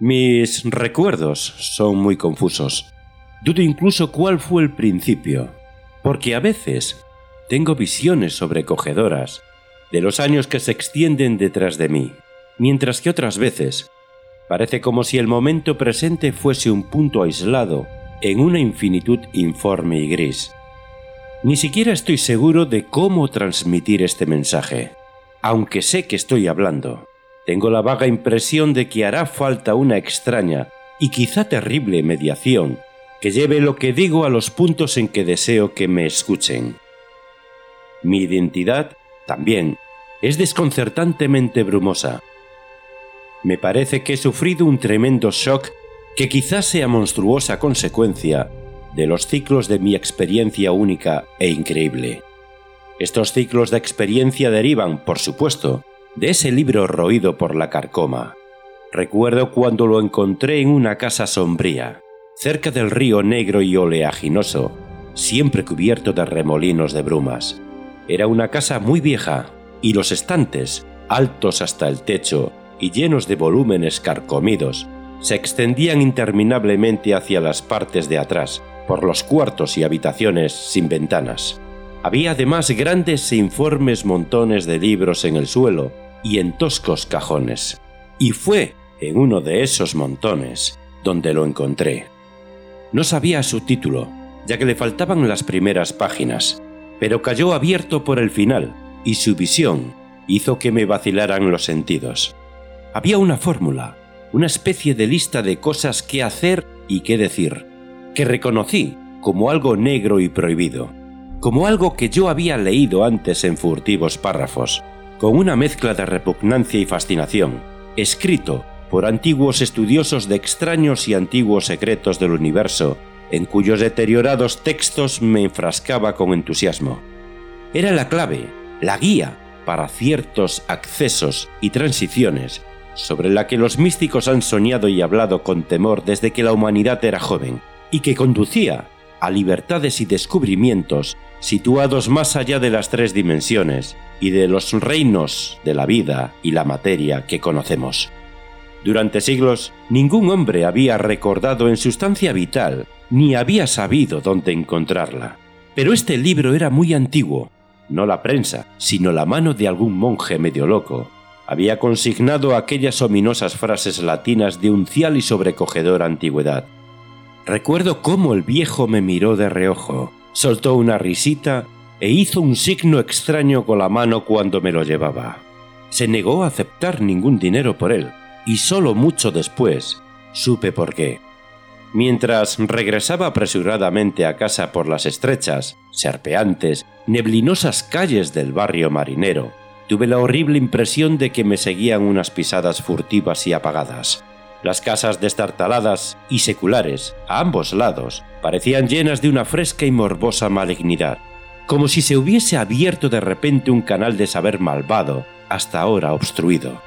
Mis recuerdos son muy confusos. Dudo incluso cuál fue el principio, porque a veces tengo visiones sobrecogedoras de los años que se extienden detrás de mí, mientras que otras veces parece como si el momento presente fuese un punto aislado en una infinitud informe y gris. Ni siquiera estoy seguro de cómo transmitir este mensaje, aunque sé que estoy hablando. Tengo la vaga impresión de que hará falta una extraña y quizá terrible mediación que lleve lo que digo a los puntos en que deseo que me escuchen. Mi identidad, también, es desconcertantemente brumosa. Me parece que he sufrido un tremendo shock que quizás sea monstruosa consecuencia de los ciclos de mi experiencia única e increíble. Estos ciclos de experiencia derivan, por supuesto, de ese libro roído por la carcoma. Recuerdo cuando lo encontré en una casa sombría, cerca del río negro y oleaginoso, siempre cubierto de remolinos de brumas. Era una casa muy vieja, y los estantes, altos hasta el techo y llenos de volúmenes carcomidos, se extendían interminablemente hacia las partes de atrás, por los cuartos y habitaciones sin ventanas. Había además grandes e informes montones de libros en el suelo y en toscos cajones. Y fue en uno de esos montones donde lo encontré. No sabía su título, ya que le faltaban las primeras páginas, pero cayó abierto por el final, y su visión hizo que me vacilaran los sentidos. Había una fórmula, una especie de lista de cosas que hacer y qué decir, que reconocí como algo negro y prohibido, como algo que yo había leído antes en furtivos párrafos, con una mezcla de repugnancia y fascinación, escrito por antiguos estudiosos de extraños y antiguos secretos del universo, en cuyos deteriorados textos me enfrascaba con entusiasmo. Era la clave, la guía para ciertos accesos y transiciones sobre la que los místicos han soñado y hablado con temor desde que la humanidad era joven, y que conducía a libertades y descubrimientos situados más allá de las tres dimensiones y de los reinos de la vida y la materia que conocemos. Durante siglos, ningún hombre había recordado en sustancia vital ni había sabido dónde encontrarla. Pero este libro era muy antiguo, no la prensa, sino la mano de algún monje medio loco, había consignado aquellas ominosas frases latinas de uncial y sobrecogedora antigüedad. Recuerdo cómo el viejo me miró de reojo, soltó una risita e hizo un signo extraño con la mano cuando me lo llevaba. Se negó a aceptar ningún dinero por él, y solo mucho después supe por qué. Mientras regresaba apresuradamente a casa por las estrechas, serpeantes, neblinosas calles del barrio marinero, tuve la horrible impresión de que me seguían unas pisadas furtivas y apagadas. Las casas destartaladas y seculares, a ambos lados, parecían llenas de una fresca y morbosa malignidad, como si se hubiese abierto de repente un canal de saber malvado, hasta ahora obstruido.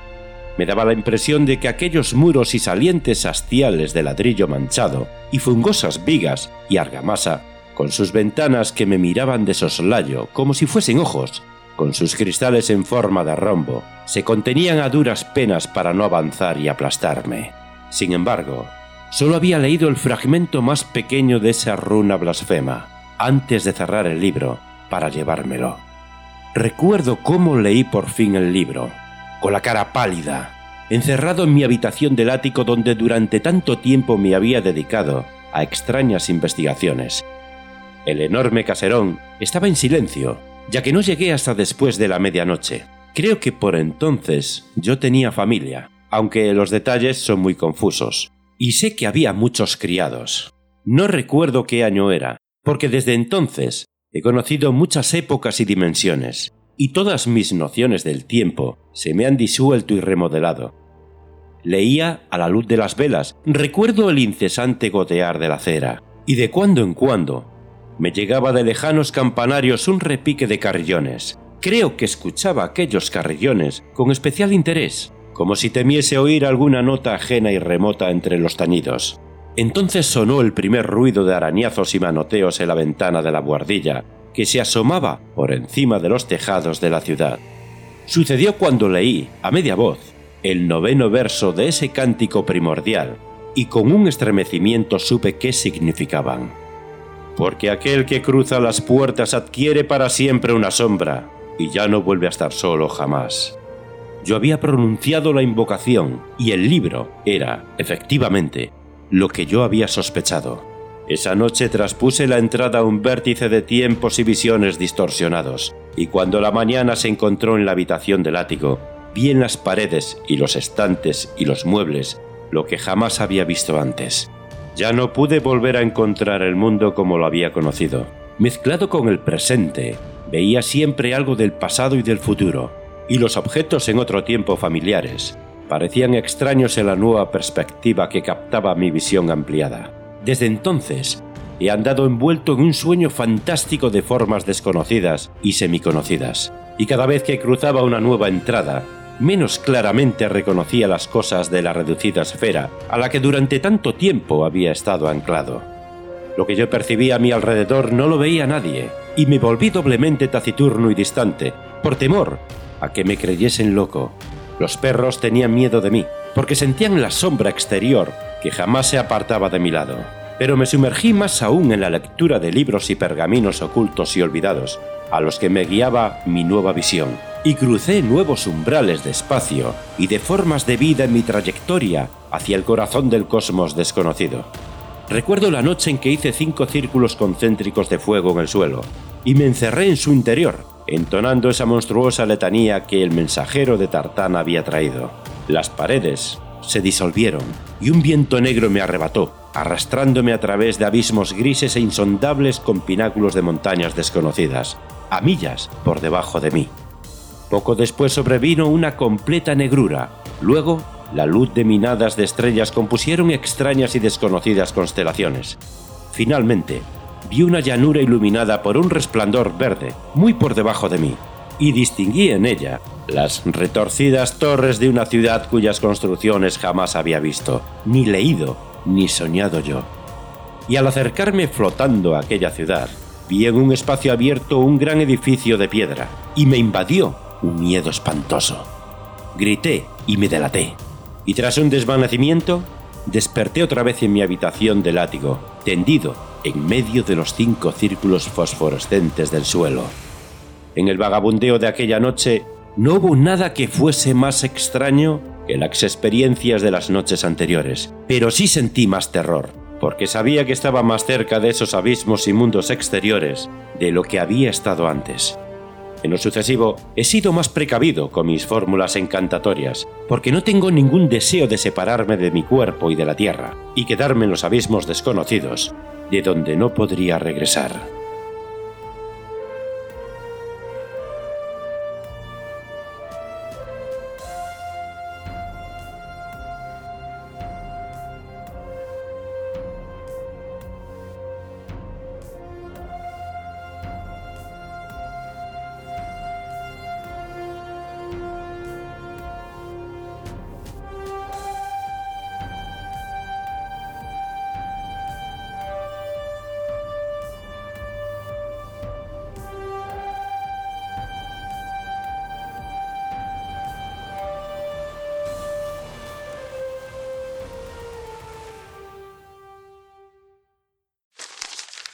Me daba la impresión de que aquellos muros y salientes hastiales de ladrillo manchado, y fungosas vigas y argamasa, con sus ventanas que me miraban de soslayo como si fuesen ojos, con sus cristales en forma de rombo, se contenían a duras penas para no avanzar y aplastarme. Sin embargo, solo había leído el fragmento más pequeño de esa runa blasfema antes de cerrar el libro para llevármelo. Recuerdo cómo leí por fin el libro, con la cara pálida, encerrado en mi habitación del ático donde durante tanto tiempo me había dedicado a extrañas investigaciones. El enorme caserón estaba en silencio, ya que no llegué hasta después de la medianoche. Creo que por entonces yo tenía familia, aunque los detalles son muy confusos. Y sé que había muchos criados. No recuerdo qué año era, porque desde entonces he conocido muchas épocas y dimensiones, y todas mis nociones del tiempo se me han disuelto y remodelado. Leía a la luz de las velas, recuerdo el incesante gotear de la cera, y de cuando en cuando me llegaba de lejanos campanarios un repique de carrillones. Creo que escuchaba aquellos carrillones con especial interés, como si temiese oír alguna nota ajena y remota entre los tañidos. Entonces sonó el primer ruido de arañazos y manoteos en la ventana de la buhardilla, que se asomaba por encima de los tejados de la ciudad. Sucedió cuando leí, a media voz, el noveno verso de ese cántico primordial y con un estremecimiento supe qué significaban. Porque aquel que cruza las puertas adquiere para siempre una sombra y ya no vuelve a estar solo jamás. Yo había pronunciado la invocación y el libro era, efectivamente, lo que yo había sospechado. Esa noche traspuse la entrada a un vértice de tiempos y visiones distorsionados, y cuando la mañana se encontró en la habitación del ático, vi en las paredes y los estantes y los muebles lo que jamás había visto antes. Ya no pude volver a encontrar el mundo como lo había conocido. Mezclado con el presente, veía siempre algo del pasado y del futuro, y los objetos en otro tiempo familiares parecían extraños en la nueva perspectiva que captaba mi visión ampliada. Desde entonces, he andado envuelto en un sueño fantástico de formas desconocidas y semiconocidas, y cada vez que cruzaba una nueva entrada, menos claramente reconocía las cosas de la reducida esfera a la que durante tanto tiempo había estado anclado. Lo que yo percibía a mi alrededor no lo veía nadie, y me volví doblemente taciturno y distante, por temor a que me creyesen loco. Los perros tenían miedo de mí, porque sentían la sombra exterior que jamás se apartaba de mi lado. Pero me sumergí más aún en la lectura de libros y pergaminos ocultos y olvidados, a los que me guiaba mi nueva visión y crucé nuevos umbrales de espacio y de formas de vida en mi trayectoria hacia el corazón del cosmos desconocido. Recuerdo la noche en que hice cinco círculos concéntricos de fuego en el suelo y me encerré en su interior, entonando esa monstruosa letanía que el mensajero de Tartán había traído. Las paredes se disolvieron y un viento negro me arrebató, arrastrándome a través de abismos grises e insondables con pináculos de montañas desconocidas, a millas por debajo de mí. Poco después sobrevino una completa negrura. Luego, la luz de minadas de estrellas compusieron extrañas y desconocidas constelaciones. Finalmente, vi una llanura iluminada por un resplandor verde, muy por debajo de mí, y distinguí en ella las retorcidas torres de una ciudad cuyas construcciones jamás había visto, ni leído, ni soñado yo. Y al acercarme flotando a aquella ciudad, vi en un espacio abierto un gran edificio de piedra, y me invadió un miedo espantoso. Grité y me delaté. Y tras un desvanecimiento, desperté otra vez en mi habitación de látigo, tendido en medio de los cinco círculos fosforescentes del suelo. En el vagabundeo de aquella noche no hubo nada que fuese más extraño que las experiencias de las noches anteriores, pero sí sentí más terror, porque sabía que estaba más cerca de esos abismos y mundos exteriores de lo que había estado antes. En lo sucesivo, he sido más precavido con mis fórmulas encantatorias, porque no tengo ningún deseo de separarme de mi cuerpo y de la tierra, y quedarme en los abismos desconocidos, de donde no podría regresar.